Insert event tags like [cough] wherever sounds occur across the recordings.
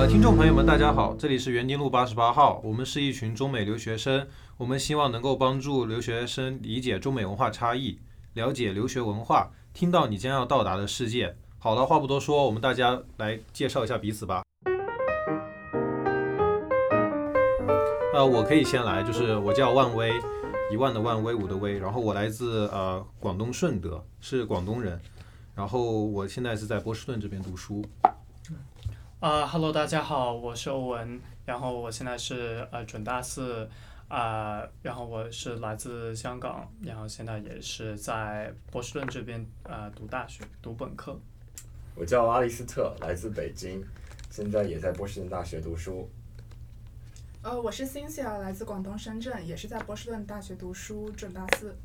呃，听众朋友们，大家好，这里是园丁路八十八号，我们是一群中美留学生，我们希望能够帮助留学生理解中美文化差异，了解留学文化，听到你将要到达的世界。好了，话不多说，我们大家来介绍一下彼此吧。呃，我可以先来，就是我叫万威，一万的万，威武的威，然后我来自呃广东顺德，是广东人，然后我现在是在波士顿这边读书。啊、e l o 大家好，我是欧文，然后我现在是呃准大四，啊、然后我是来自香港，然后现在也是在波士顿这边呃读大学，读本科。我叫阿里斯特，来自北京，现在也在波士顿大学读书。呃，我是 Cynthia，来自广东深圳，也是在波士顿大学读书，准大四。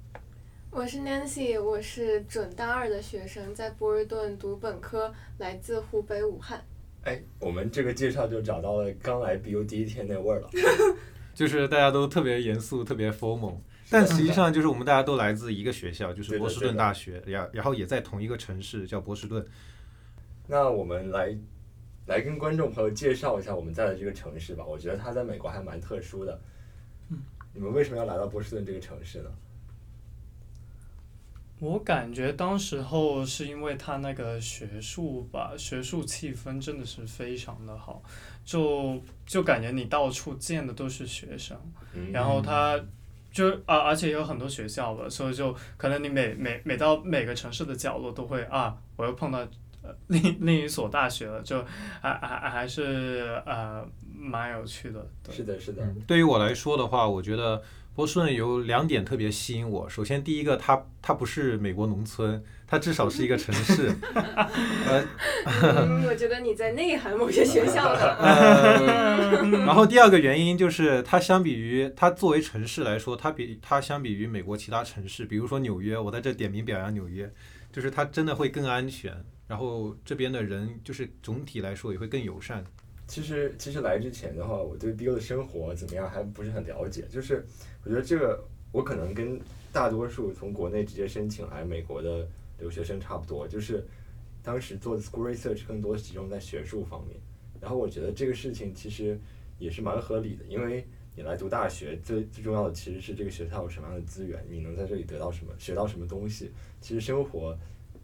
我是 Nancy，我是准大二的学生，在波士顿读本科，来自湖北武汉。哎，我们这个介绍就找到了刚来 BU 第一天那味儿了。[laughs] 就是大家都特别严肃，特别 formal，但实际上就是我们大家都来自一个学校，就是波士顿大学，然然后也在同一个城市，叫波士顿。那我们来来跟观众朋友介绍一下我们在的这个城市吧。我觉得它在美国还蛮特殊的。你们为什么要来到波士顿这个城市呢？我感觉当时候是因为他那个学术吧，学术气氛真的是非常的好，就就感觉你到处见的都是学生，嗯然后他就啊，而且有很多学校吧，所以就可能你每每每到每个城市的角落都会啊，我又碰到呃另另一所大学了，就还还还是呃蛮有趣的，对。是的，是的。对于我来说的话，我觉得波士顿有两点特别吸引我。首先，第一个，它它不是美国农村，它至少是一个城市。[laughs] 呃嗯，我觉得你在内涵某些学校呢。[laughs] 呃，然后第二个原因就是，它相比于它作为城市来说，它比它相比于美国其他城市，比如说纽约，我在这点名表扬纽约，就是它真的会更安全。然后这边的人就是总体来说也会更友善。其实其实来之前的话，我对 BU 的生活怎么样还不是很了解。就是我觉得这个我可能跟大多数从国内直接申请来美国的留学生差不多，就是当时做的 school research 更多集中在学术方面。然后我觉得这个事情其实也是蛮合理的，因为你来读大学最最重要的其实是这个学校有什么样的资源，你能在这里得到什么，学到什么东西。其实生活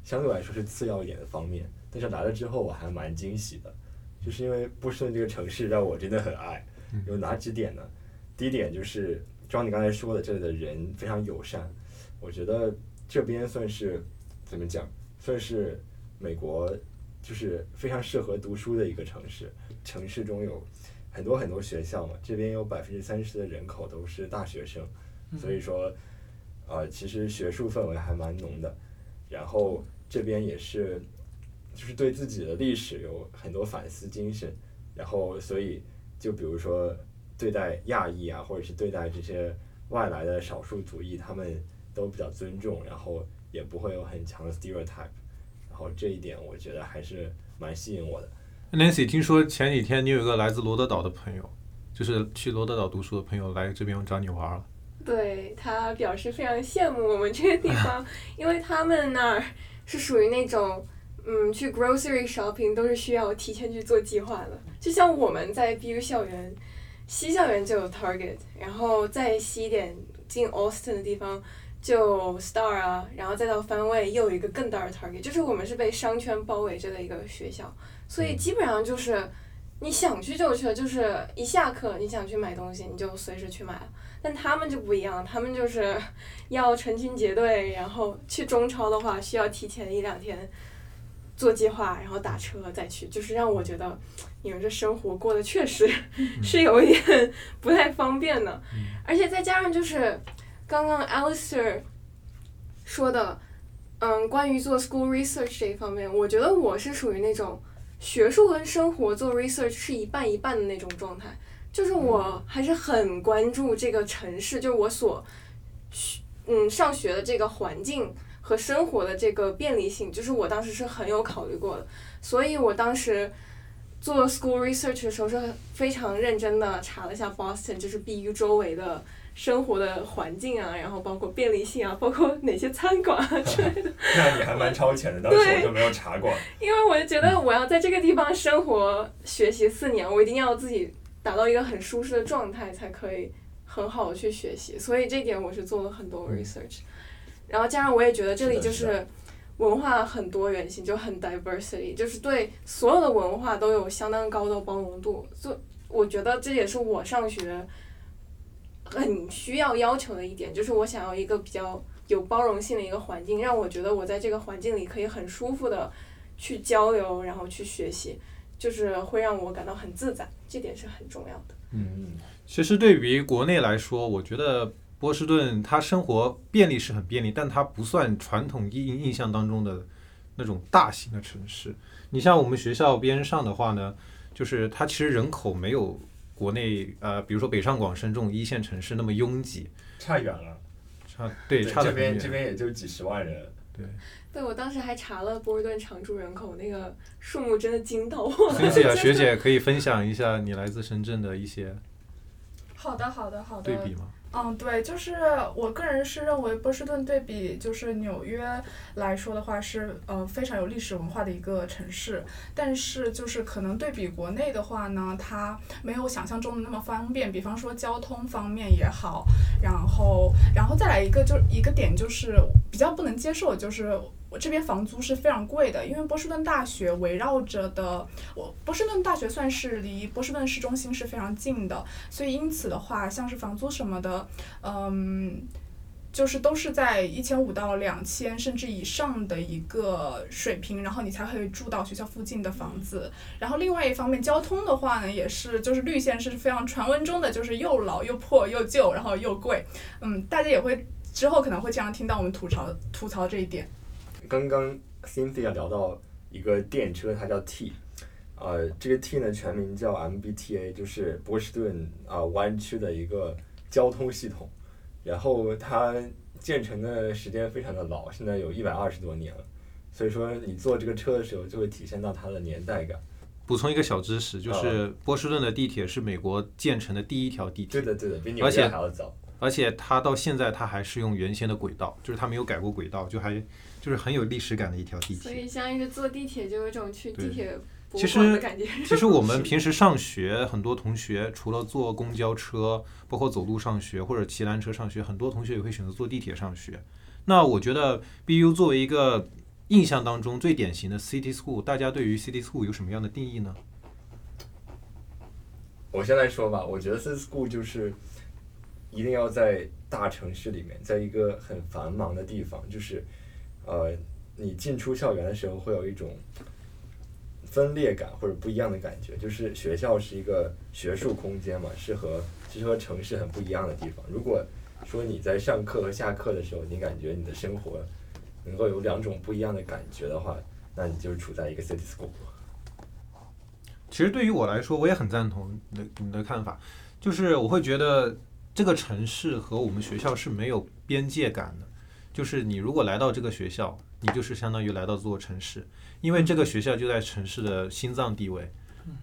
相对来说是次要一点的方面，但是来了之后我还蛮惊喜的。就是因为波士顿这个城市让我真的很爱，有哪几点呢？第一点就是，就像你刚才说的，这里的人非常友善，我觉得这边算是怎么讲，算是美国就是非常适合读书的一个城市。城市中有很多很多学校嘛，这边有百分之三十的人口都是大学生，所以说，呃，其实学术氛围还蛮浓的。然后这边也是，就是对自己的历史有很多反思精神，然后所以就比如说对待亚裔啊，或者是对待这些外来的少数族裔，他们都比较尊重，然后也不会有很强的 stereotype，然后这一点我觉得还是蛮吸引我的。Nancy，听说前几天你有一个来自罗德岛的朋友，就是去罗德岛读书的朋友来这边找你玩了。对他表示非常羡慕我们这个地方，[laughs] 因为他们那儿是属于那种，嗯，去 grocery shopping 都是需要提前去做计划的。就像我们在 BU 校园，西校园就有 Target，然后再西一点进 Austin 的地方就 Star 啊，然后再到番位又有一个更大的 Target，就是我们是被商圈包围着的一个学校，所以基本上就是你想去就去了，就是一下课你想去买东西你就随时去买了。但他们就不一样，他们就是要成群结队，然后去中超的话需要提前一两天做计划，然后打车再去，就是让我觉得 [tsk] 你们这生活过得确实是有一点 [laughs] 不太方便的，而且再加上就是刚刚 Alistair 说的，嗯，关于做 school research 这一方面，我觉得我是属于那种学术跟生活做 research 是一半一半的那种状态。就是我还是很关注这个城市，就是我所去嗯上学的这个环境和生活的这个便利性，就是我当时是很有考虑过的，所以我当时做 school research 的时候是非常认真的查了一下 Boston，就是 BU 周围的生活的环境啊，然后包括便利性啊，包括哪些餐馆啊之类的。[laughs] 那你还蛮超前的，当时我就没有查过。因为我就觉得我要在这个地方生活学习四年，我一定要自己达到一个很舒适的状态，才可以很好的去学习。所以这点我是做了很多 research，然后加上我也觉得这里就是是文化很多元性，就很 diversity，就是对所有的文化都有相当高的包容度。就我觉得这也是我上学很需要要求的一点，就是我想要一个比较有包容性的一个环境，让我觉得我在这个环境里可以很舒服的去交流，然后去学习，就是会让我感到很自在，这点是很重要的。嗯，其实对于国内来说，我觉得波士顿它生活便利是很便利，但它不算传统印印象当中的那种大型的城市。你像我们学校边上的话呢，就是它其实人口没有国内呃，比如说北上广深这种一线城市那么拥挤，差远了。差对差这。边这边也就几十万人。对对我当时还查了波士顿常住人口，那个数目真的惊到我学姐可以分享一下你来自深圳的一些好的，好的，好的。对比吗？嗯，对，就是我个人是认为波士顿对比就是纽约来说的话是呃非常有历史文化的一个城市，但是就是可能对比国内的话呢，它没有想象中的那么方便，比方说交通方面也好，然后然后再来一个就是一个点就是比较不能接受就是。我这边房租是非常贵的，因为波士顿大学围绕着的，我波士顿大学算是离波士顿市中心是非常近的，所以因此的话，像是房租什么的，嗯，就是都是在一千五到两千甚至以上的一个水平，然后你才可以住到学校附近的房子。然后另外一方面，交通的话呢，也是就是绿线是非常传闻中的，就是又老又破又旧，然后又贵。嗯，大家也会之后可能会经常听到我们吐槽吐槽这一点。刚刚 Cynthia 聊到一个电车，它叫 T，呃，这个 T 呢全名叫 MBTA，就是波士顿啊、湾区的一个交通系统。然后它建成的时间非常的老，现在有一百二十多年了。所以说你坐这个车的时候，就会体现到它的年代感。补充一个小知识，就是波士顿的地铁是美国建成的第一条地铁对，的，对的，比纽约还要早。而且它到现在它还是用原先的轨道，就是它没有改过轨道，就还就是很有历史感的一条地铁。所以相当于坐地铁就有一种去地铁博其物馆的实感觉。其实我们 [laughs] 平时上学，很多同学除了坐公交车，包括走路上学或者骑单车上学，很多同学也会选择坐地铁上学。那我觉得 BU 作为一个印象当中最典型的 City School，大家对于 City School 有什么样的定义呢？我先来说吧，我觉得 city school 就是一定要在大城市里面，在一个很繁忙的地方，就是呃，你进出校园的时候会有一种分裂感或者不一样的感觉，就是学校是一个学术空间嘛，是和其实和城市很不一样的地方。如果说你在上课和下课的时候，你感觉你的生活能够有两种不一样的感觉的话，那你就是处在一个 city school。其实对于我来说，我也很赞同你的你的看法，就是我会觉得这个城市和我们学校是没有边界感的。就是你如果来到这个学校，你就是相当于来到这座城市，因为这个学校就在城市的心脏地位。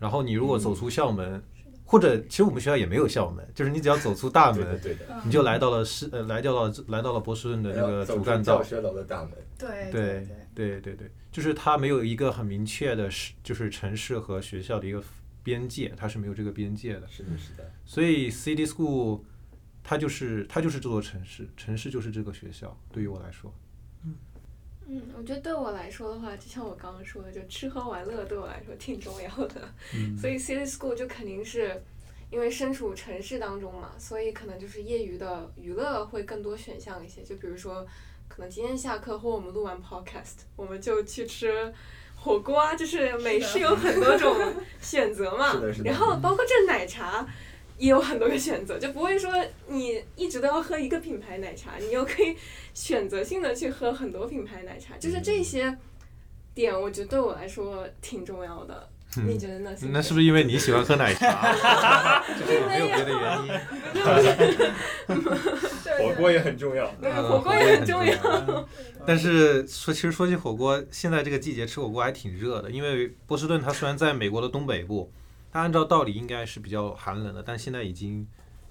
然后你如果走出校门，或者其实我们学校也没有校门，就是你只要走出大，门，对的。你就来到了市呃来到了来到了波士顿的那个主干道教。学楼的大门。对对对。对对对，就是它没有一个很明确的是，就是城市和学校的一个边界，它是没有这个边界的。是的，是的。所以 City School 它就是它就是这座城市，城市就是这个学校。对于我来说，嗯嗯，我觉得对我来说的话，就像我刚刚说的，就吃喝玩乐对我来说挺重要的。嗯所以 city school 就肯定是因为身处城市当中嘛，所以可能就是业余的娱乐会更多选项一些。就比如说，可能今天下课或我们录完 podcast，我们就去吃火锅啊，就是美式有很多种选择嘛。[laughs] 然后包括这奶茶。也有很多个选择，就不会说你一直都要喝一个品牌奶茶，你又可以选择性的去喝很多品牌奶茶，就是这些点，我觉得对我来说挺重要的。你觉得呢？那是不是因为你喜欢喝奶茶？[laughs] 就是没有别的原因。[laughs] [laughs] 火锅也很重要。对，嗯火锅也很重要。要。但是说，其实说起火锅，现在这个季节吃火锅还挺热的，因为波士顿它虽然在美国的东北部，它按照道理应该是比较寒冷的，但现在已经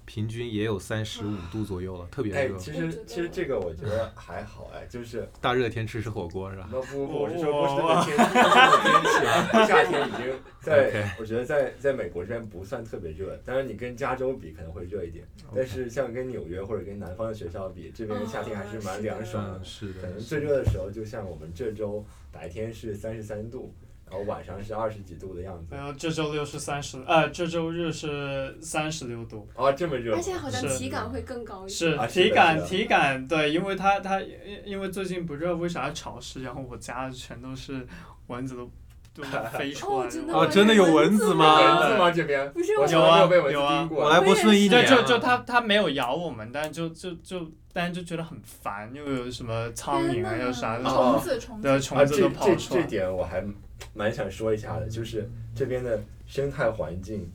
平均也有三十五度左右了，特别哎，热。其实其实这个我觉得还好哎，就是大热天吃吃火锅是吧？不不不，我是说波士顿的天气，波士顿的天气啊，[laughs] 夏天已经在我觉得在在美国这边不算特别热，当然你跟加州比可能会热一点，但是像跟纽约或者跟南方的学校比，这边夏天还是蛮凉爽的。是的可，能最热的时候，就像我们这周白天是三十三度，然后晚上是二十几度的样子然。后这周六是三十，呃，这周日是三十六度，哦，这么热？而且好像是体感会更高一点。是体感体感对，因为它它因因为最近不热，为啥潮湿？然后我家全都是蚊子都都 [laughs] 飞出来哦真的有蚊子吗？蚊子吗？这边不是我有啊有啊。我来波士顿一对，就就它它没有咬我们，但就就就但就觉得很烦，又有什么苍蝇啊，又啥的，哦虫子虫对，虫子这这都跑出来。这点我还蛮想说一下的，就是这边的生态环境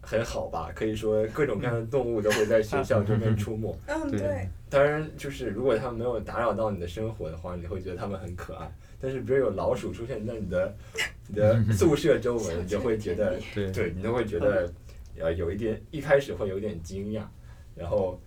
很好吧，可以说各种各样的动物都会在学校这边出没。嗯对对，当然，就是如果它们没有打扰到你的生活的话，你会觉得它们很可爱。但是，比如有老鼠出现在你的你的 [laughs] 宿舍周围，你就会觉得，对对你都会觉得，呃，有一点一开始会有点惊讶，然后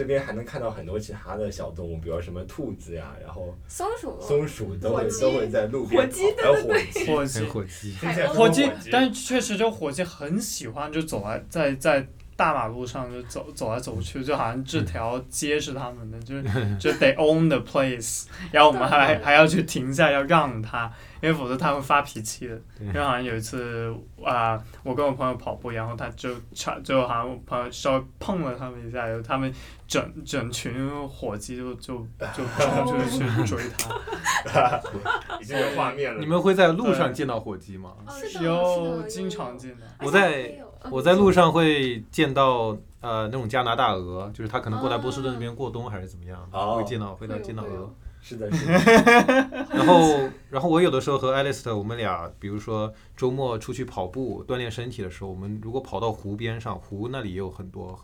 这边还能看到很多其他的小动物，比如什么兔子呀，然后松鼠，松鼠都会都会在路边火鸡跑，还有火鸡，火鸡。火鸡，火鸡，但是确实就火鸡很喜欢就走来在在大马路上就走走来走去，就好像这条街是他们的，[laughs] 就是就 they own the place，然后我们还还要去停下要让他，因为否则他会发脾气的。对因为好像有一次啊、我跟我朋友跑步，然后他就差就好像我朋友稍微碰了他们一下，然后他们整整群火鸡就就就冲出去去追他。[laughs] 已经有画面了。你们会在路上见到火鸡吗？哦是的有是的经常见的。而且还我在我在路上会见到呃那种加拿大鹅，就是它可能过来波士顿那边过冬还是怎么样，哦会见到会到见到鹅。是的，[laughs] 是的，然后然后我有的时候和 Alice 我们俩，比如说周末出去跑步锻炼身体的时候，我们如果跑到湖边上，湖那里也有很多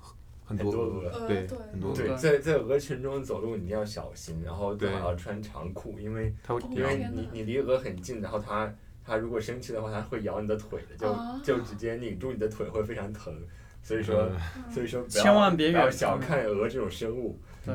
很多很多鹅，鹅对对很多对，鹅，在在鹅群中走路，你一定要小心，然后最好对要穿长裤，因为它会因为你你离鹅很近，然后它它如果生气的话，它会咬你的腿的，就、哦就直接拧住你的腿，会非常疼。所以说，嗯所以说不要千万别不要小看鹅这种生物。对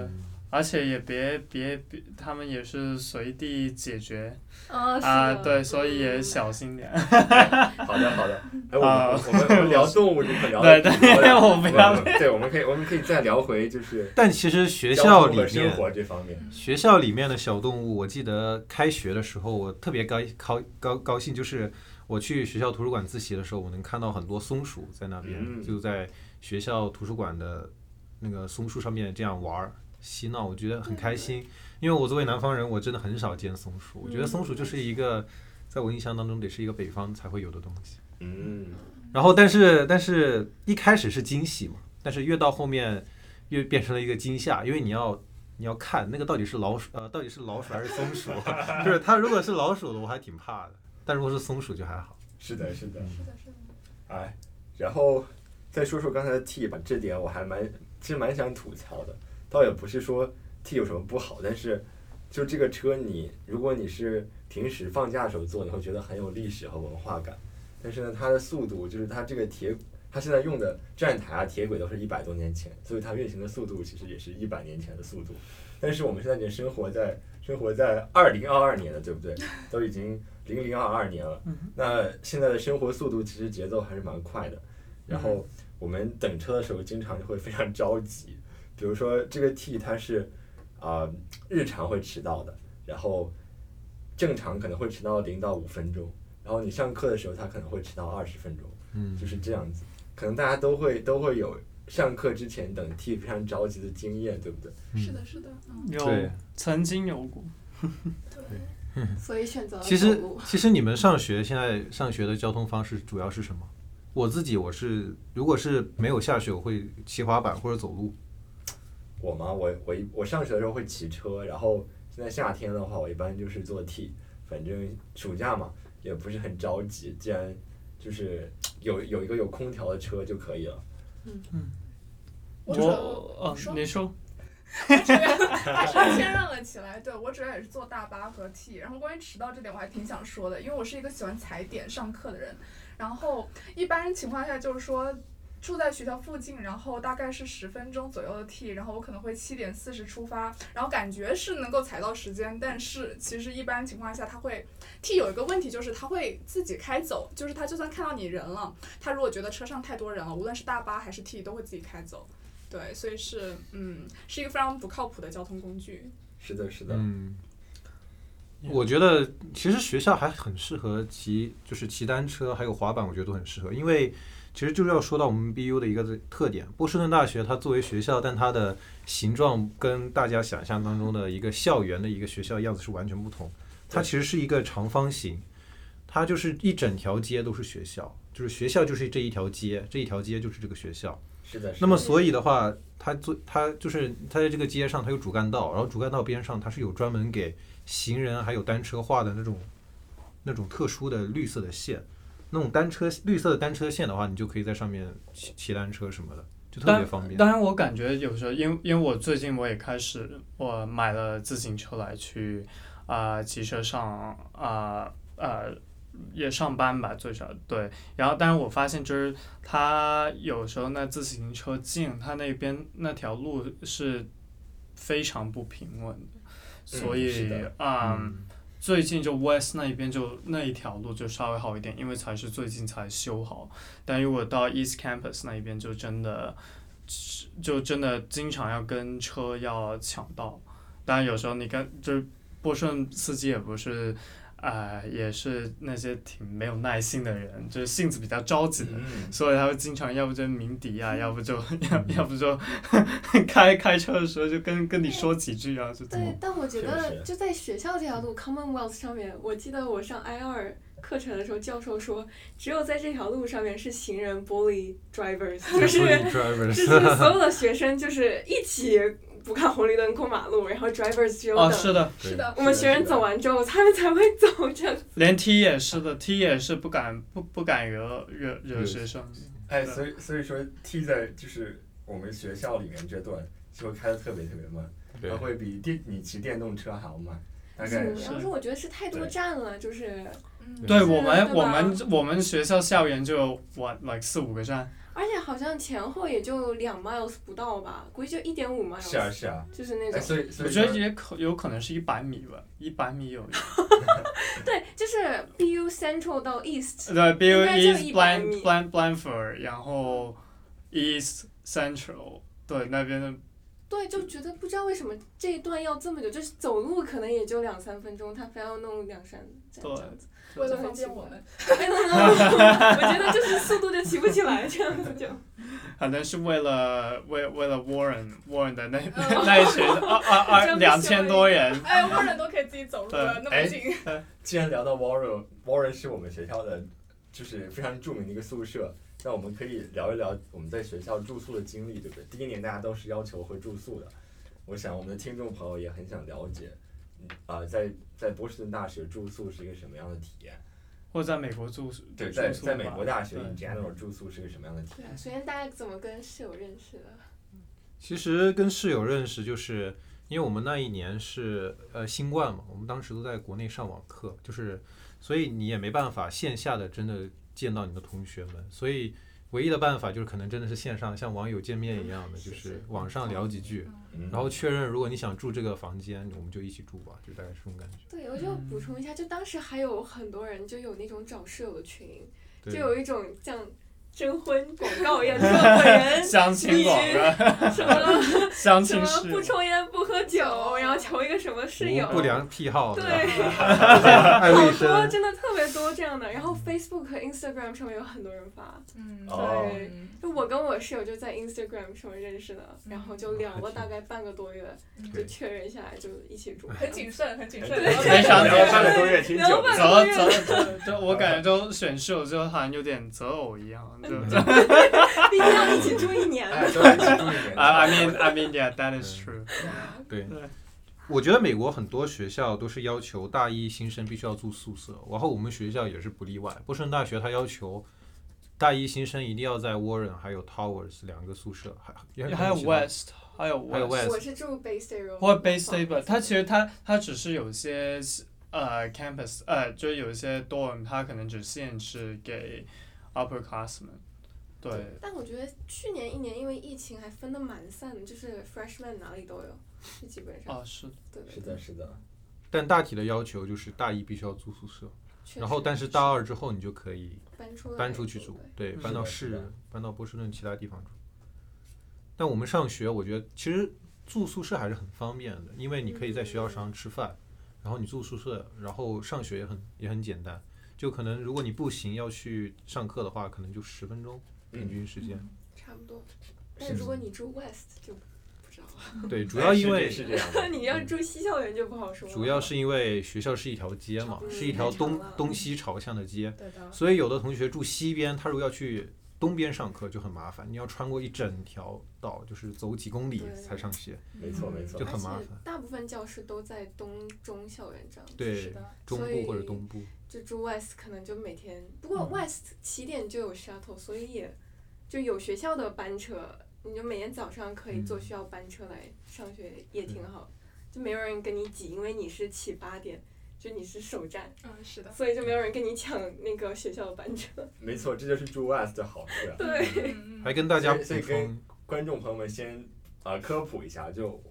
而且也别别别，他们也是随地解决啊是啊，对，所以也小心点。好的好的，[laughs] 哎，我们、啊我们我们聊动物就可聊对对我不要嗯对，我们可以我们可以再聊回就是 [laughs] 但其实学校里面生面，活这方面。学校里面的小动物，我记得开学的时候，我特别高高高高兴，就是我去学校图书馆自习的时候，我能看到很多松鼠在那边，嗯就在学校图书馆的那个松树上面这样玩儿嬉闹，我觉得很开心。因为我作为南方人，我真的很少见松鼠，我觉得松鼠就是一个，在我印象当中得是一个北方才会有的东西。嗯，然后，但是但是一开始是惊喜嘛，但是越到后面越变成了一个惊吓，因为你要你要看那个到底是老鼠呃到底是老鼠还是松鼠，[laughs] 就是它如果是老鼠的我还挺怕的，但如果是松鼠就还好。是的，是的。是的，是的。哎，然后再说说刚才的 T 吧，这点我还蛮其实蛮想吐槽的，倒也不是说 T 有什么不好，但是就这个车你如果你是平时放假的时候坐，你会觉得很有历史和文化感，但是呢，它的速度就是它这个铁，它现在用的站台啊、铁轨都是一百多年前，所以它运行的速度其实也是一百年前的速度，但是我们现在已经生活在生活在二零二二年了，对不对？都已经零零二二年了，那现在的生活速度其实节奏还是蛮快的，然后我们等车的时候经常就会非常着急，比如说这个 T 它是啊、日常会迟到的，然后正常可能会迟到零到五分钟，然后你上课的时候它可能会迟到二十分钟，嗯就是这样子，可能大家都会都会有上课之前等 T 非常着急的经验，对不对？是的，是的，嗯，有对曾经有过，对。所以选择了其实。其实你们上学现在上学的交通方式主要是什么？我自己我是如果是没有下雪，我会骑滑板或者走路。我吗？我我一我上学的时候会骑车，然后现在夏天的话，我一般就是坐 T，反正暑假嘛也不是很着急，既然就是有有一个有空调的车就可以了。我主要我呃说你说 [laughs] 我主要 [laughs] 还是谦让了起来。对我主要也是坐大巴和 T。然后关于迟到这点，我还挺想说的，因为我是一个喜欢踩点上课的人。然后一般情况下就是说，住在学校附近，然后大概是十分钟左右的 T，然后我可能会七点四十出发，然后感觉是能够踩到时间，但是其实一般情况下他会 T 有一个问题就是他会自己开走，就是他就算看到你人了，他如果觉得车上太多人了，无论是大巴还是 T 都会自己开走。对，所以是嗯，是一个非常不靠谱的交通工具。是的，是的，嗯，我觉得其实学校还很适合骑，就是骑单车还有滑板，我觉得都很适合，因为其实就是要说到我们 BU 的一个特点，波士顿大学它作为学校，但它的形状跟大家想象当中的一个校园的一个学校样子是完全不同，它其实是一个长方形，它就是一整条街都是学校，就是学校就是这一条街，这一条街就是这个学校。那么所以的话，它做它就是它在这个街上，它有主干道，然后主干道边上它是有专门给行人还有单车画的那种那种特殊的绿色的线，那种单车绿色的单车线的话，你就可以在上面骑骑单车什么的，就特别方便。当然，我感觉有时候，因为因为我最近我也开始我买了自行车来去啊、骑车上啊呃也上班吧，最少对。然后，但是我发现就是它有时候那自行车径，它那边那条路是非常不平稳的，所以啊。嗯最近就 West 那一边就那一条路就稍微好一点，因为才是最近才修好。但如果到 East Campus 那一边，就真的就真的经常要跟车要抢道。当然有时候你跟就是波顺司机也不是，呃，也是那些挺没有耐心的人，就是性子比较着急的。嗯，所以他会经常要不就鸣笛啊，要不就 [laughs] 要要不就 [laughs] 开开车的时候就跟跟你说几句啊，就对，但我觉得就在学校这条路 Commonwealth 上面，我记得我上 I 二课程的时候，教授说，只有在这条路上面是行人 bully drivers，就是 drivers 就是所有的学生就是一起不看红绿灯过马路，然后 drivers 只有哦，等是的，是的，我们学生走完之后，他们才会走。这样。连 [laughs] T 也是的，T 也是不敢不不敢惹惹惹惹学生。哎，所以所以说 T 在就是我们学校里面这段就会开的特别特别慢，对。它会比电你骑电动车还要慢，大是概然后说我觉得是太多站了，就是对。我们我们我们学校校园就有 what like 四五个站，而且好像前后也就两 miles 不到吧，估计就一点五 miles。是啊是啊，哎，就是那种。所以所以我觉得也可有可能是一百米吧，一百米有。[laughs] 对，就是 BU Central 到 East，对，比如应该就 East 100 Blan 米 Blan Blanford，然后 East Central，对那边的对，就觉得不知道为什么这一段要这么久，就是走路可能也就两三分钟，他非要弄两三站对这样子。为了方便我们 [laughs] 我觉得就是速度就提不起来，这样子就。可能是为了为为了 Warren Warren 的那 [laughs] 那一群二二二两千多人，[laughs] 哎，沃人都可以自己走路了，那么近。既然聊到 Warren，Warren 是我们学校的，就是非常著名的一个宿舍。那我们可以聊一聊我们在学校住宿的经历，对不对？第一年大家都是要求会住宿的，我想我们的听众朋友也很想了解，嗯啊、在在波士顿大学住宿是一个什么样的体验？或者在美国住宿对，在在美国大学对 in general 住宿是个什么样的体验？对啊，首先大家怎么跟室友认识的？其实跟室友认识，就是因为我们那一年是呃新冠嘛，我们当时都在国内上网课，就是所以你也没办法线下的真的见到你的同学们，所以唯一的办法就是可能真的是线上像网友见面一样的，就是是网上聊几句，嗯，然后确认如果你想住这个房间，我们就一起住吧，就大概是这种感觉。对，我就补充一下，就当时还有很多人就有那种找室友的群，就，有一种像征婚广告一样，说本人 [laughs] 相亲广告，[laughs] 什么相什么不亲室友。抽烟不喝酒，然后求一个什么室友。不良癖好，对 [laughs] 好多，真的特别多这样的，然后 Facebook 和 Instagram 上面有很多人发，嗯，哦对，就我跟我室友就在 Instagram 上面认识的，然后就聊了大概半个多月，就确认下来就一起住。很谨慎，很谨慎。非常聊半个多月挺久的，个择择就我感觉就选室友就好像有点择偶一样，[laughs] 毕竟要一起住一年。哎，都一起住一年。I [laughs] I mean I mean yeah that is true。对对。我觉得美国很多学校都是要求大一新生必须要住宿舍，然后我们学校也是不例外。波士顿大学它要求大一新生一定要在 Warren 还有 Towers 两个宿舍，还还有 West，还有还有 West，West 我是住 Bay State Road。或 Bay State 吧，它其实它它只是有些呃 campus 呃，就是有一些 dorm，它可能只限制给 upperclassmen，对，但我觉得去年一年因为疫情还分的蛮散的，就是 freshman 哪里都有，就基本上。啊是，对对是的，是的，但大体的要求就是大一必须要住宿舍，然后但是大二之后你就可以搬出搬出去住，对，搬到市搬到波士顿其他地方住。但我们上学，我觉得其实住宿舍还是很方便的，因为你可以在学校食堂吃饭，然后你住宿舍，然后上学也很也很简单。就可能如果你步行要去上课的话，可能就十分钟平均时间。差不多。但如果你住 west 就不知道了，[laughs] 对，主要因为是这样的，[laughs] 你要住西校园就不好说。主要是因为学校是一条街嘛，嗯是一条东东西朝向的街，所以有的同学住西边，他如果要去东边上课就很麻烦，你要穿过一整条道，就是走几公里才上学。没错没错就，很麻烦大部分教室都在东中校园这样子。对是的，中部或者东部，就住 West 可能就每天，不过嗯 West 起点就有 shuttle，所以也就有学校的班车，你就每天早上可以坐嗯学校班车来上学，也挺好。就没有人跟你挤，因为你是起八点，就你是首站，嗯，是的。所以就没有人跟你抢那个学校的班车。[laughs] 没错，这就是住 West 的好处呀。对，嗯 [laughs] 还跟大家补所以跟，观众朋友们先呃科普一下，就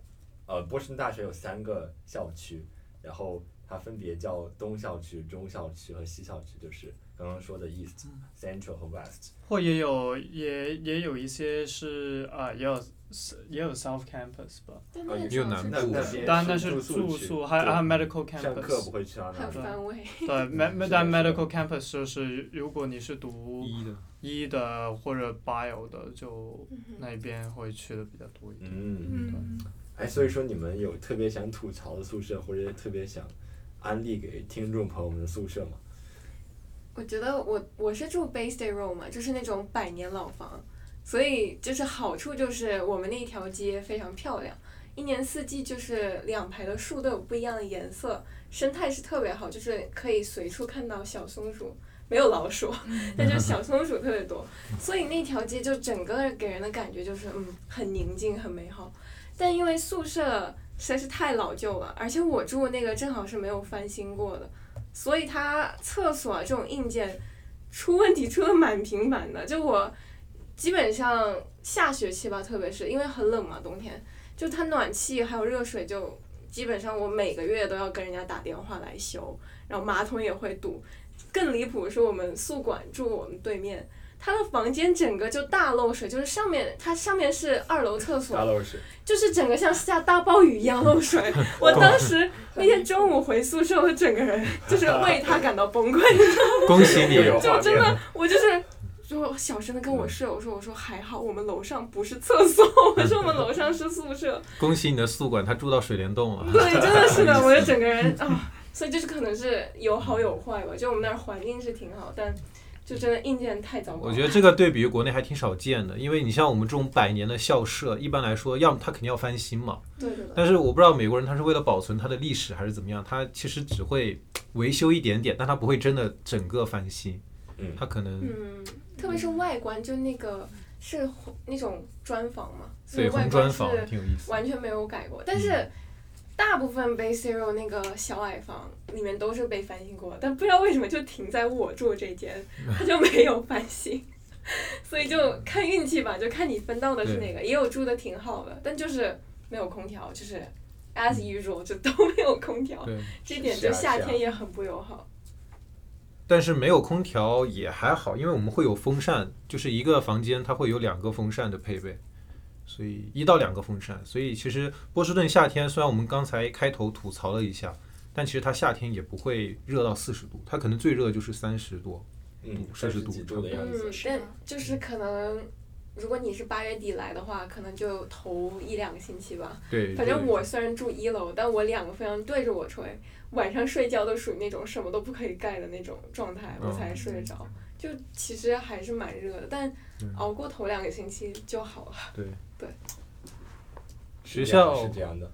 呃波士顿大学有三个校区，然后它分别叫东校区、中校区和西校区，就是刚刚说的 East、Central 和 West。或也有也也有一些是啊、也有也有 South Campus 吧，但哦也有南部那那边但那是住宿还还有 Medical 上课不 Campus。会去到那对是，med medical campus 就是如果你是读一的，医的或者 bio 的，就那边会去的比较多一点。嗯，嗯，哎，所以说你们有特别想吐槽的宿舍，或者特别想安利给听众朋友们的宿舍吗？我觉得我我是住 Bay State Road 嘛，就是那种百年老房，所以就是好处就是我们那条街非常漂亮，一年四季就是两排的树都有不一样的颜色，生态是特别好，就是可以随处看到小松鼠，没有老鼠，[laughs] 但就是小松鼠特别多，所以那条街就整个给人的感觉就是嗯很宁静很美好，但因为宿舍实在是太老旧了，而且我住的那个正好是没有翻新过的。所以它厕所这种硬件出问题出的蛮频繁的。就我基本上下学期吧，特别是因为很冷嘛，冬天，就它暖气还有热水就基本上我每个月都要跟人家打电话来修，然后马桶也会堵。更离谱的是，我们宿管住我们对面，他的房间整个就大漏水，就是上面它上面是二楼厕所大，漏水，就是整个像下大暴雨一样漏水。[laughs] 我当时那天中午回宿舍，我整个人就是为他感到崩溃，[laughs] 恭喜你！就真的，我就是。就小声的跟我室友说：“我说还好，我们楼上不是厕所，[laughs] 我说我们楼上是宿舍。恭喜你的宿管，他住到水帘洞了。对，真的是的，我就整个人啊，所以就是可能是有好有坏吧。就我们那儿环境是挺好，但就真的硬件太糟糕。我觉得这个对比于国内还挺少见的，因为你像我们这种百年的校舍，一般来说，要么它肯定要翻新嘛。对对对，但是我不知道美国人他是为了保存它的历史还是怎么样，他其实只会维修一点点，但他不会真的整个翻新，嗯，他可能嗯，特别是外观，就那个是那种砖房嘛，所以对外观是红砖房挺有意思。完全没有改过，但是大部分 Bay Zero 那个小矮房里面都是被翻新过，但不知道为什么就停在我住这间，[laughs] 它就没有翻新，[laughs] 所以就看运气吧，就看你分到的是哪个，也有住的挺好的，但就是没有空调，就是 as usual 就都没有空调，这点就夏天也很不友好。但是没有空调也还好，因为我们会有风扇，就是一个房间它会有两个风扇的配备，所以一到两个风扇。所以其实波士顿夏天虽然我们刚才开头吐槽了一下，但其实它夏天也不会热到四十度，它可能最热就是三十多。度，摄氏度几度的样子。嗯，但就是可能。如果你是八月底来的话，可能就头一两个星期吧。对，反正我虽然住一楼，但我两个风扇对着我吹，晚上睡觉都属于那种什么都不可以盖的那种状态，我才睡得着。就其实还是蛮热的，但嗯熬过头两个星期就好了。[laughs] 对对学校是这样的。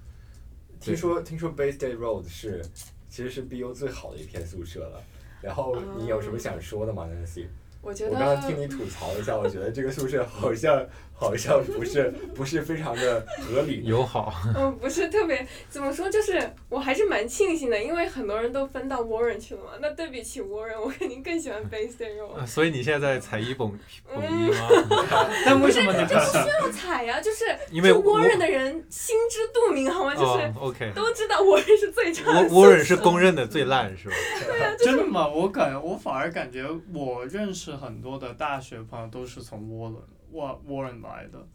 听说听说，Bass Day Road 是其实是 BU 最好的一片宿舍了。然后你有什么想说的吗，Nancy？我觉我刚刚听你吐槽了一下，我觉得这个宿舍好像好像不是不是非常的合理。[laughs] 友好，嗯不是特别怎么说，就是我还是蛮庆幸的，因为很多人都分到 Warren 去了嘛。那对比起 Warren，我肯定更喜欢 Bayside 呃 Road。所以你现在在踩一捧捧一吗？[laughs] 但为什么你不这？需要踩呀，就是因为住 Warren 的人心知肚明，好吗？就是哦，OK，都知道 Warren 是最差的。Warren 是公认的最烂是吧？真的吗？我感我反而感觉我认识很多的大学朋友都是从沃伦沃沃伦来的，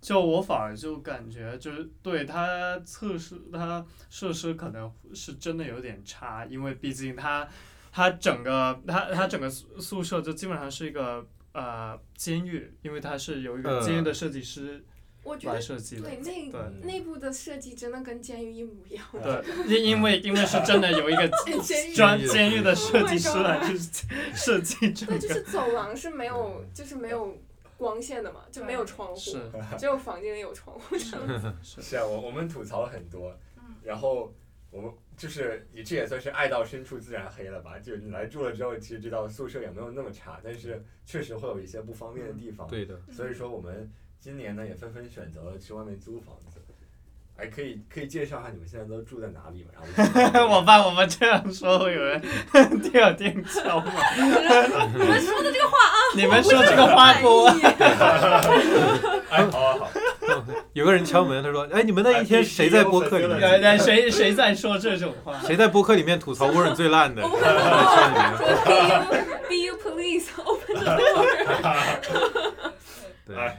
就我反而就感觉就是对他测试他设施可能是真的有点差，因为毕竟他他整个他他整个宿宿舍就基本上是一个呃监狱，因为它是由一个呃监狱的设计师来我觉得设计的。对内对内部的设计真的跟监狱一模一样。对，因因为因为是真的有一个 [laughs] 监狱专监狱的设计师来去设计这对，就。是走廊是没有，就是没有光线的嘛，就没有窗户，只有房间里有窗户这样子。是是啊，我我们吐槽了很多嗯，然后我们就是也这也算是爱到深处自然黑了吧？就你来住了之后，其实知道宿舍也没有那么差，但是确实会有一些不方便的地方。对的，所以说我们今年呢也纷纷选择了去外面租房子。哎，可以可以介绍一下你们现在都住在哪里吗？然后我 [laughs] 怕我们这样说会有人第二天敲门。[laughs] 你们说的这个话啊，[laughs] 你们说这个话不？哎，好好好，有个人敲门，他说：“哎，你们那一天谁在播客里面？谁谁在说这种话？谁在播客里面吐槽沃人最烂的？”我说说 BU BU please open the door。对哎，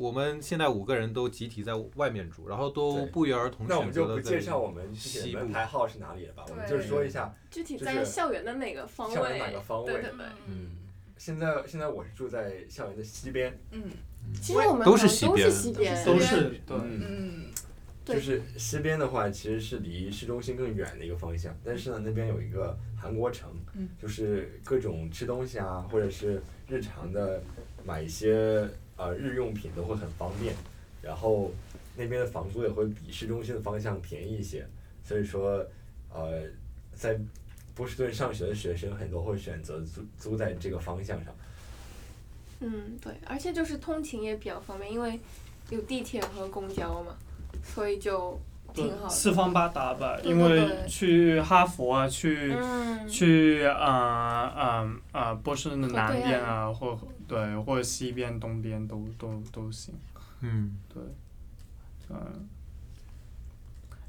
我们现在五个人都集体在外面住，然后都不约而同那我们就不选择了在介绍我们西门牌号是哪里了吧？我们对。就说一下具体就是在校园的哪个方位？校园哪个方位。对对。对。嗯，现在现在我是住在校园的西边，嗯。其实我们都是西边。都是对。嗯，就是西边。的话，其实是离市中心更远的一个方向，但是呢，那边有一个韩国城，嗯。就是各种吃东西啊，或者是日常的买一些呃日用品都会很方便，然后那边的房租也会比市中心的方向便宜一些，所以说呃，在波士顿上学的学生很多会选择租租在这个方向上。嗯，对，而且就是通勤也比较方便，因为有地铁和公交嘛，所以就挺好。四方八达吧，因对对对为去哈佛啊，去嗯，去啊啊啊波士顿的南边啊，或对或者西边、东边都都都行，嗯，对，嗯。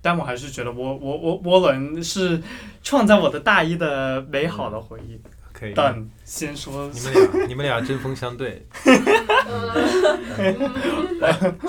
但我还是觉得沃沃沃沃伦是创造我的大一的美好的回忆。可以。但先说你们俩，你们俩针锋相对。[laughs]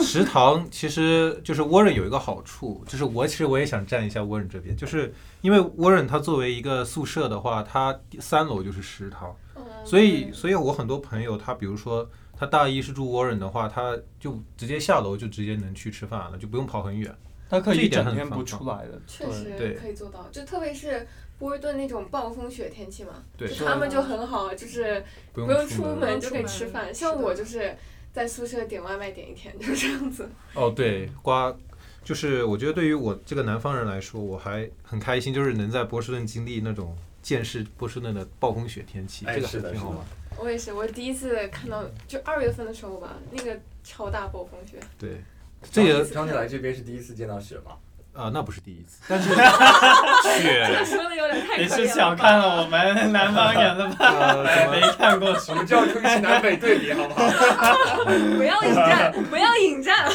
食堂其实就是沃人有一个好处，就是我其实我也想站一下沃人这边，就是因为沃人它作为一个宿舍的话，他三楼就是食堂，嗯所以所以我很多朋友他比如说他大一是住沃人的话，他就直接下楼就直接能去吃饭了，就不用跑很远。他可以一这一点整天不出来的，确实可以做到，就特别是波士顿那种暴风雪天气嘛，对就他们就很好，就是不不用用出门。就可以吃饭。像我就是在宿舍点外卖点一天，就这样子。哦，对，瓜，就是我觉得对于我这个南方人来说，我还很开心，就是能在波士顿经历那种见识波士顿的暴风雪天气，哎这个是挺好玩。我也是，我第一次看到就二月份的时候吧，那个超大暴风雪。对，这个张姐来这边是第一次见到雪吗？啊、那不是第一次，但是 [laughs] 雪，[laughs] 说的有点太你可怜了。是小看了我们南方人了吧？呃，没？看过我们就要推西南北对比，好不好？[laughs] 不要引战，不要引战。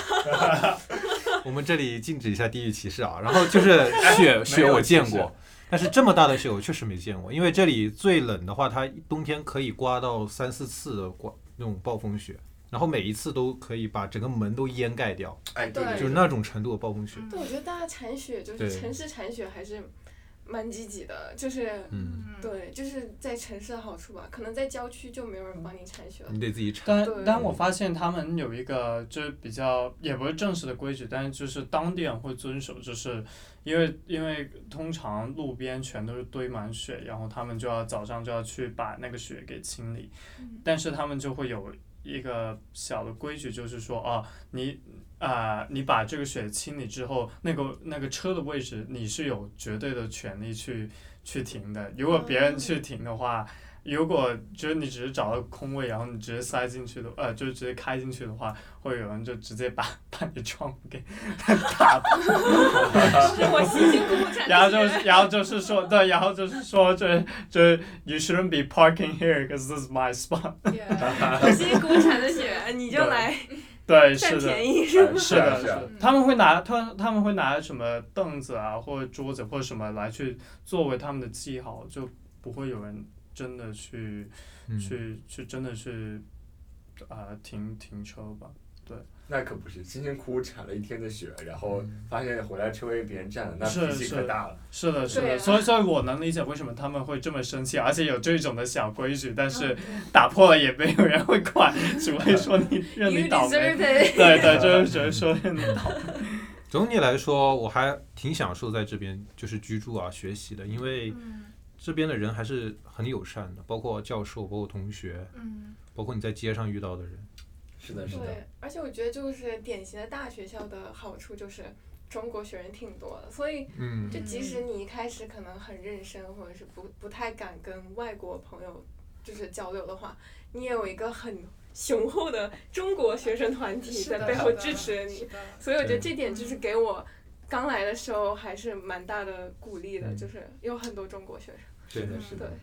我们这里禁止一下地域歧视啊。然后就是雪，雪我见过，但是这么大的雪我确实没见过，因为这里最冷的话，它冬天可以刮到三四次的刮那种暴风雪，然后每一次都可以把整个门都淹盖掉，哎，对对就是那种程度的暴风雪。对，我觉得大家铲雪就是城市铲雪还是蛮积极的，就是嗯，对，就是在城市的好处吧。可能在郊区就没有人帮你铲雪了。你得自己铲。但但我发现他们有一个就是比较也不是正式的规矩，但是就是当地人会遵守，就是因为因为通常路边全都是堆满雪，然后他们就要早上就要去把那个雪给清理，但是他们就会有一个小的规矩，就是说啊，你啊、你把这个雪清理之后，那个那个车的位置你是有绝对的权利去去停的，如果别人去停的话。如果就是你只是找到空位，然后你直接塞进去的，呃，就直接开进去的话，会有人就直接把把你窗户给打破。[laughs] 是我辛辛苦苦产然后就是，然后就是说，对，然后就是说，这这 you shouldn't be parking here because this is my spot。我辛辛苦苦产的血，你就来对，是的。是的，是的，他们会拿他他们会拿什么凳子啊，或者桌子或者什么来去作为他们的记号，就不会有人真的去、嗯去去真的去啊、停停车吧。那可不是，辛辛苦苦铲了一天的雪，然后嗯发现回来车被别人占了，那是脾气可是大了。是的，是的，啊所以所以我能理解为什么他们会这么生气，而且有这种的小规矩，但是嗯打破了也没有人会管，只会说你 [laughs] 让你倒霉。对对，就是只会说任你倒霉。[laughs] 总体来说，我还挺享受在这边就是居住啊、学习的，因为嗯这边的人还是很友善的，包括教授、包括同学，嗯包括你在街上遇到的人。是的，是的。对，而且我觉得就是典型的大学校的好处就是中国学生挺多的，所以嗯就即使你一开始可能很认生，或者是不不太敢跟外国朋友就是交流的话，你也有一个很雄厚的中国学生团体在背后支持你，所以我觉得这点就是给我刚来的时候还是蛮大的鼓励的，嗯就是有很多中国学生。是的，嗯是的对。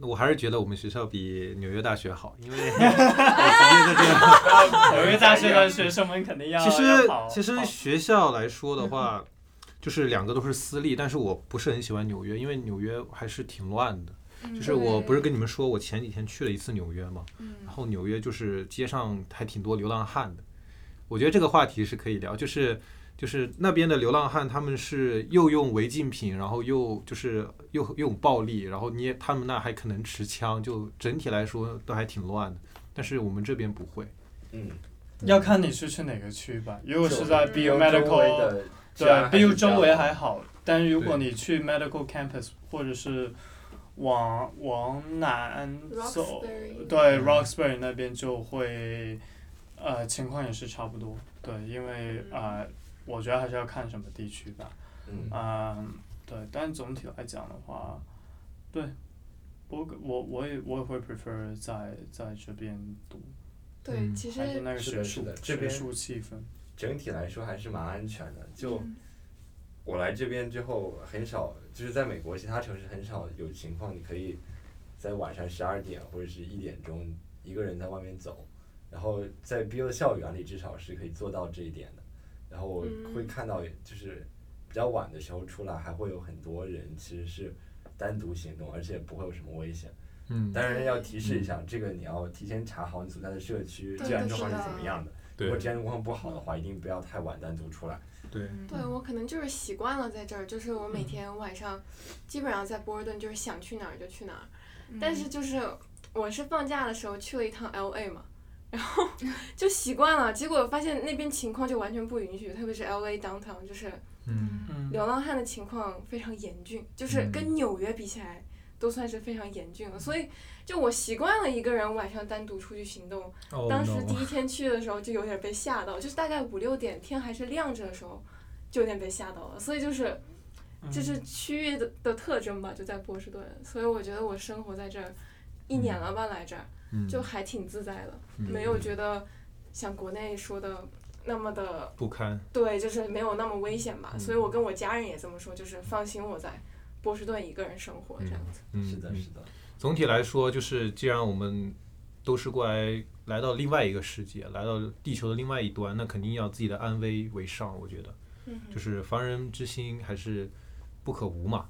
我还是觉得我们学校比纽约大学好，因为 [laughs] [laughs] 纽约大学的学生们肯定要其实要其实学校来说的话，就是两个都是私立，但是我不是很喜欢纽约，因为纽约还是挺乱的。就是我不是跟你们说，我前几天去了一次纽约嘛，嗯然后纽约就是街上还挺多流浪汉的。我觉得这个话题是可以聊，就是就是那边的流浪汉，他们是又用违禁品，然后又就是又又用暴力，然后你也他们那还可能持枪，就整体来说都还挺乱的。但是我们这边不会，嗯，要看你是去哪个区吧。如果是在嗯 BU Medical，对 BU 周围还好，但是如果你去 Medical Campus 或者是往往南走，Roxbury 对嗯 Roxbury 那边就会，呃，情况也是差不多。对，因为嗯呃，我觉得还是要看什么地区吧。嗯，嗯，对，但总体来讲的话，对，我我我也我也会 prefer 在在这边读，对，嗯其实还是那个是的是学术学的这边术气氛。整体来说还是蛮安全的。就嗯我来这边之后，很少就是在美国其他城市很少有情况，你可以在晚上十二点或者是一点钟一个人在外面走，然后在 BU 的校园里至少是可以做到这一点的。然后我嗯会看到，就是比较晚的时候出来，还会有很多人其实是单独行动，而且不会有什么危险。嗯，当然要提示一下，这个你要提前查好你所在的社区治安状况是怎么样的。如果治安状况不好的话，一定不要太晚单独出来。对，对我可能就是习惯了在这儿，就是我每天晚上基本上在波士顿就是想去哪儿就去哪儿，嗯但是就是我是放假的时候去了一趟 L A 嘛，然后就习惯了，结果发现那边情况就完全不允许，特别是 L A downtown，就是嗯。嗯。流浪汉的情况非常严峻，就是跟纽约比起来都算是非常严峻了，所以就我习惯了一个人晚上单独出去行动，哦当时第一天去的时候就有点被吓到，就是大概五六点天还是亮着的时候，就有点被吓到了。所以就是嗯这是区域的的特征吧，就在波士顿。所以我觉得我生活在这儿一年了吧，来这儿嗯就还挺自在的，嗯没有觉得像国内说的那么的不堪，对，就是没有那么危险吧。嗯所以我跟我家人也这么说，就是放心我在波士顿一个人生活这样子。嗯，是的，嗯是的。总体来说，就是既然我们都是过来来到另外一个世界，来到地球的另外一端，那肯定要自己的安危为上。我觉得，嗯就是防人之心还是不可无嘛。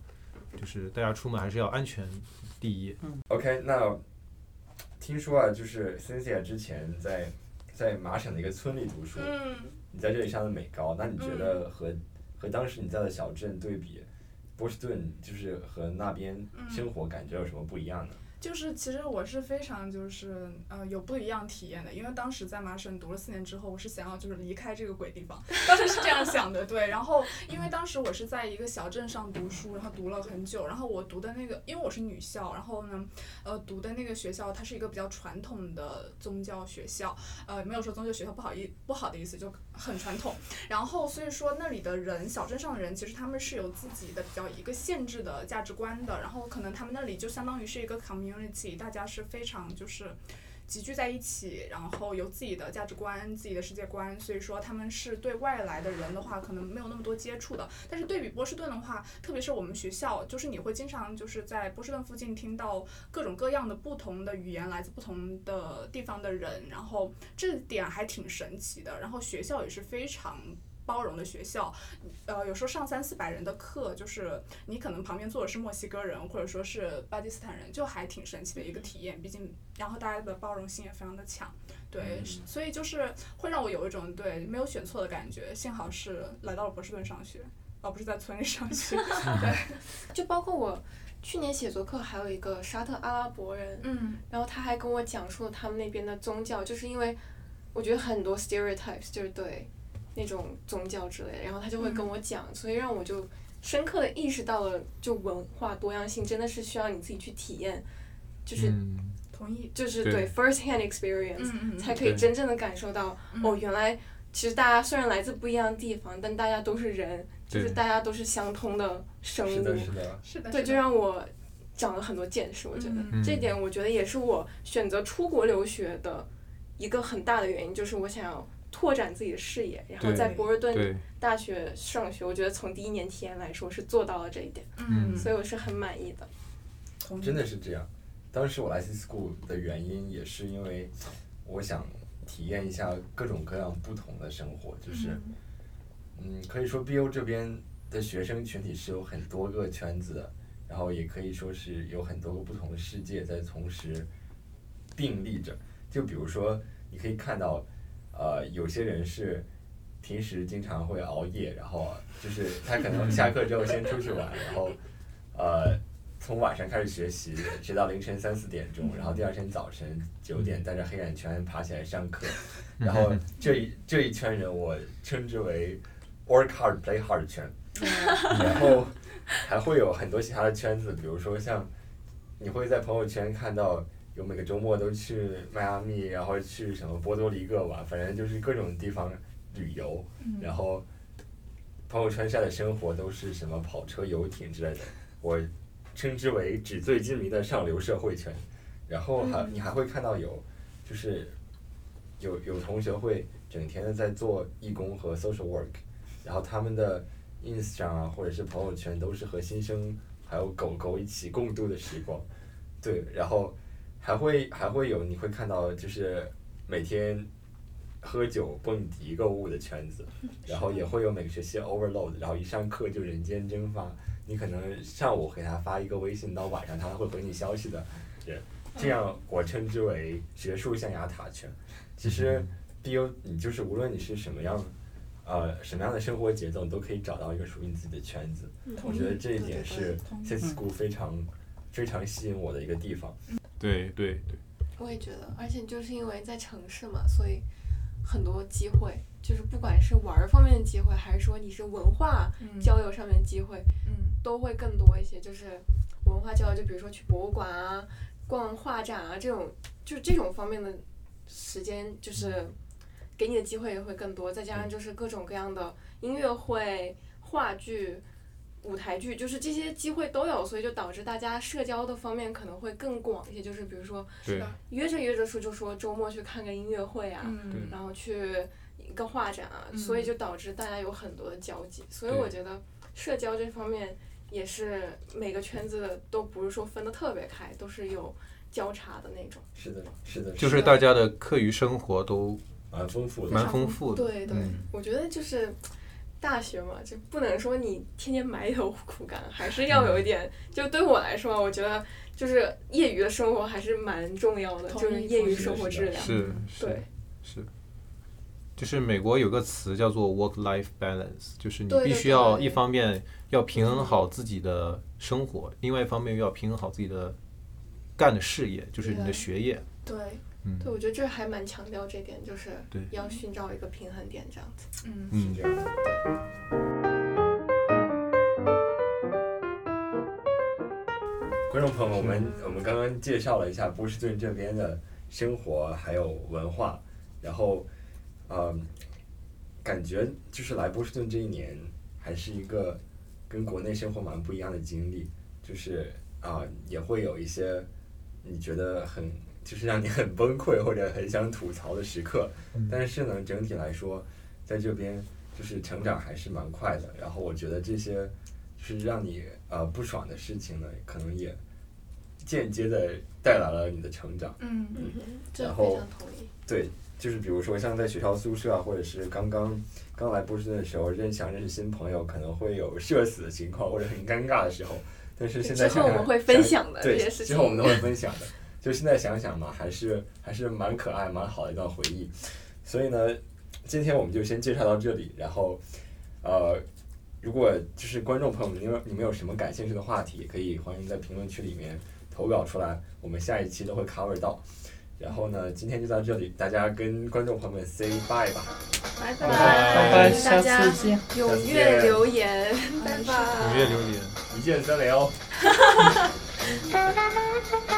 就是大家出门还是要安全第一。OK，那听说啊，就是 Cynthia 之前在在麻省的一个村里读书，嗯，你在这里上的美高，那你觉得和、和当时你在的小镇对比，波士顿就是和那边生活感觉有什么不一样呢？就是其实我是非常就是呃有不一样体验的，因为当时在麻省读了四年之后，我是想要就是离开这个鬼地方，当时是这样想的，对。然后因为当时我是在一个小镇上读书，然后读了很久，然后我读的那个因为我是女校，然后呢呃读的那个学校它是一个比较传统的宗教学校，呃没有说宗教学校不好意不好的意思，就很传统。然后所以说那里的人，小镇上的人其实他们是有自己的比较一个限制的价值观的，然后可能他们那里就相当于是一个考。community，大家是非常就是集聚在一起，然后有自己的价值观、自己的世界观，所以说他们是对外来的人的话，可能没有那么多接触的。但是对比波士顿的话，特别是我们学校，就是你会经常就是在波士顿附近听到各种各样的不同的语言，来自不同的地方的人，然后这点还挺神奇的。然后学校也是非常。包容的学校，呃，有时候上三四百人的课，就是你可能旁边坐的是墨西哥人，或者说是巴基斯坦人，就还挺神奇的一个体验。毕竟，然后大家的包容性也非常的强，对，所以就是会让我有一种对没有选错的感觉。幸好是来到了波士顿上学，而不是在村里上学。[laughs] 对，[laughs] 就包括我去年写作课还有一个沙特阿拉伯人，嗯，然后他还跟我讲述了他们那边的宗教，就是因为我觉得很多 stereotypes 就是对。那种宗教之类的，然后他就会跟我讲，所以让我就深刻的意识到了，就文化多样性真的是需要你自己去体验，就是同意，就是对。first hand experience 才可以真正的感受到，哦，原来其实大家虽然来自不一样的地方，但大家都是人，就是大家都是相通的生物，是的，是的，[laughs] 是的，对，就让我长了很多见识，我觉得这点我觉得也是我选择出国留学的一个很大的原因，就是我想要。拓展自己的视野，然后在博尔顿大学上学，我觉得从第一年体验来说是做到了这一点，所以我是很满意的。真的是这样，当时我来 C School 的原因也是因为我想体验一下各种各样不同的生活，就是，嗯，可以说 BU 这边的学生群体是有很多个圈子的，然后也可以说是有很多个不同的世界在同时并立着，就比如说你可以看到。呃，有些人是平时经常会熬夜，然后就是他可能下课之后先出去玩，然后呃从晚上开始学习，学到凌晨三四点钟，然后第二天早晨九点带着黑眼圈爬起来上课，然后这一这一圈人我称之为 work hard play hard 圈，然后还会有很多其他的圈子，比如说像你会在朋友圈看到。有每个周末都去迈阿密，然后去什么波多黎各玩，反正就是各种地方旅游。然后朋友圈晒的生活都是什么跑车、游艇之类的，我称之为纸醉金迷的上流社会圈。然后还你还会看到有，就是有有同学会整天的在做义工和 social work，然后他们的 ins 上啊或者是朋友圈都是和新生还有狗狗一起共度的时光。对，然后。还会还会有，你会看到就是每天喝酒蹦迪购物的圈子，[laughs] 然后也会有每个学期 overload，然后一上课就人间蒸发。你可能上午给他发一个微信，到晚上他会回你消息的 [laughs] 人，这样我称之为学术象牙塔圈。其实 BU 你就是无论你是什么样，呃什么样的生活节奏，你都可以找到一个属于你自己的圈子。我觉得这一点是 C School 非常非常吸引我的一个地方。对对对，我也觉得，而且就是因为在城市嘛，所以很多机会，就是不管是玩儿方面的机会，还是说你是文化交流上面的机会，嗯，都会更多一些。就是文化交流，就比如说去博物馆啊、逛画展啊这种，就是这种方面的时间，就是给你的机会也会更多。再加上就是各种各样的音乐会、话剧。舞台剧就是这些机会都有，所以就导致大家社交的方面可能会更广一些。就是比如说，约着约着说就说周末去看个音乐会啊，然后去一个画展啊，所以就导致大家有很多的交集。所以我觉得社交这方面也是每个圈子都不是说分的特别开，都是有交叉的那种。是的，是的。就是大家的课余生活都蛮丰富的，蛮丰富的。对对，我觉得就是。大学嘛，就不能说你天天埋头苦干，还是要有一点。就对我来说，我觉得就是业余的生活还是蛮重要的，就是业余生活质量。是，对，是。就是美国有个词叫做 work-life balance，就是你必须要一方面要平衡好自己的生活，另外一方面又要平衡好自己的干的事业，就是你的学业。对。对，我觉得这还蛮强调这点，就是要寻找一个平衡点，这样子。嗯，是这样的。观众朋友们，我们我们刚刚介绍了一下波士顿这边的生活还有文化，然后，嗯，感觉就是来波士顿这一年还是一个跟国内生活蛮不一样的经历，就是啊，也会有一些。你觉得很就是让你很崩溃或者很想吐槽的时刻，嗯但是呢，整体来说，在这边就是成长还是蛮快的。然后我觉得这些就是让你呃不爽的事情呢，可能也间接的带来了你的成长。嗯嗯然后非常同意。对，就是比如说像在学校宿舍啊，或者是刚刚刚来波士顿的时候，认想认识新朋友，可能会有社死的情况或者很尴尬的时候。但是现在之想想后我们会分享的对这些事情之后我们都会分享的。就现在想想嘛，还是还是蛮可爱、蛮好的一段回忆。所以呢，今天我们就先介绍到这里。然后，呃，如果就是观众朋友们，你们你们有什么感兴趣的话题，也可以欢迎在评论区里面投稿出来，我们下一期都会 cover 到。然后呢，今天就到这里，大家跟观众朋友们 say bye 吧。拜拜拜，拜，大下家次见。踊跃留言，[laughs] 拜拜。踊跃留言。一键三连哦。[laughs] [laughs]